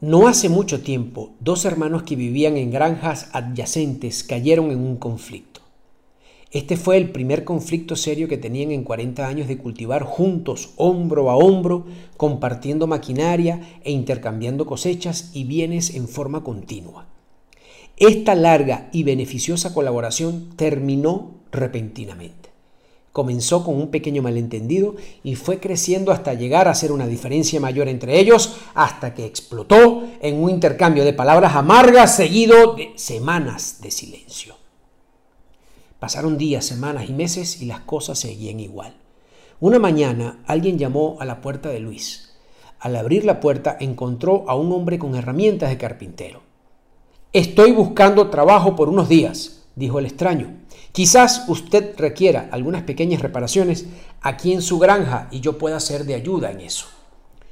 No hace mucho tiempo, dos hermanos que vivían en granjas adyacentes cayeron en un conflicto. Este fue el primer conflicto serio que tenían en 40 años de cultivar juntos, hombro a hombro, compartiendo maquinaria e intercambiando cosechas y bienes en forma continua. Esta larga y beneficiosa colaboración terminó repentinamente. Comenzó con un pequeño malentendido y fue creciendo hasta llegar a ser una diferencia mayor entre ellos, hasta que explotó en un intercambio de palabras amargas seguido de semanas de silencio. Pasaron días, semanas y meses y las cosas seguían igual. Una mañana alguien llamó a la puerta de Luis. Al abrir la puerta encontró a un hombre con herramientas de carpintero. Estoy buscando trabajo por unos días, dijo el extraño. Quizás usted requiera algunas pequeñas reparaciones aquí en su granja y yo pueda ser de ayuda en eso.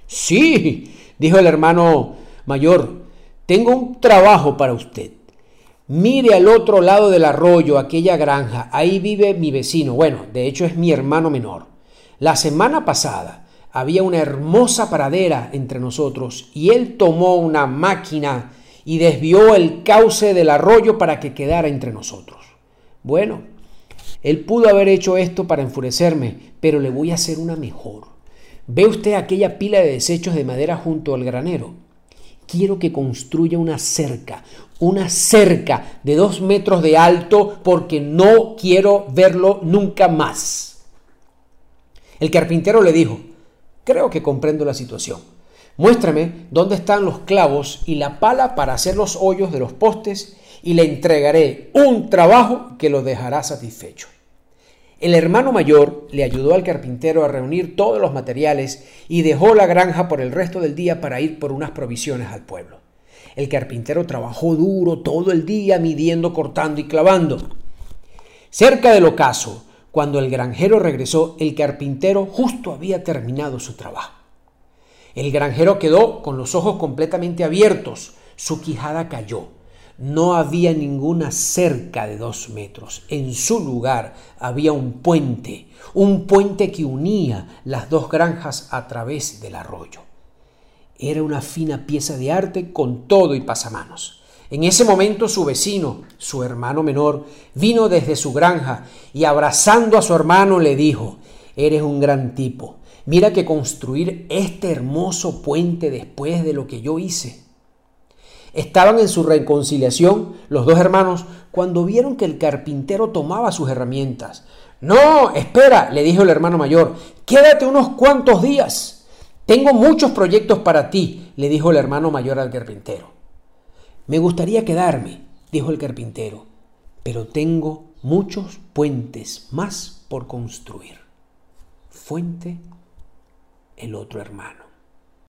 Sí, dijo el hermano mayor, tengo un trabajo para usted. Mire al otro lado del arroyo, aquella granja, ahí vive mi vecino, bueno, de hecho es mi hermano menor. La semana pasada había una hermosa pradera entre nosotros y él tomó una máquina y desvió el cauce del arroyo para que quedara entre nosotros. Bueno, él pudo haber hecho esto para enfurecerme, pero le voy a hacer una mejor. ¿Ve usted aquella pila de desechos de madera junto al granero? Quiero que construya una cerca, una cerca de dos metros de alto porque no quiero verlo nunca más. El carpintero le dijo, creo que comprendo la situación. Muéstrame dónde están los clavos y la pala para hacer los hoyos de los postes y le entregaré un trabajo que lo dejará satisfecho. El hermano mayor le ayudó al carpintero a reunir todos los materiales y dejó la granja por el resto del día para ir por unas provisiones al pueblo. El carpintero trabajó duro todo el día midiendo, cortando y clavando. Cerca del ocaso, cuando el granjero regresó, el carpintero justo había terminado su trabajo. El granjero quedó con los ojos completamente abiertos, su quijada cayó. No había ninguna cerca de dos metros. En su lugar había un puente, un puente que unía las dos granjas a través del arroyo. Era una fina pieza de arte con todo y pasamanos. En ese momento su vecino, su hermano menor, vino desde su granja y abrazando a su hermano le dijo, Eres un gran tipo. Mira que construir este hermoso puente después de lo que yo hice Estaban en su reconciliación los dos hermanos cuando vieron que el carpintero tomaba sus herramientas. No, espera, le dijo el hermano mayor, quédate unos cuantos días. Tengo muchos proyectos para ti, le dijo el hermano mayor al carpintero. Me gustaría quedarme, dijo el carpintero, pero tengo muchos puentes más por construir. Fuente el otro hermano.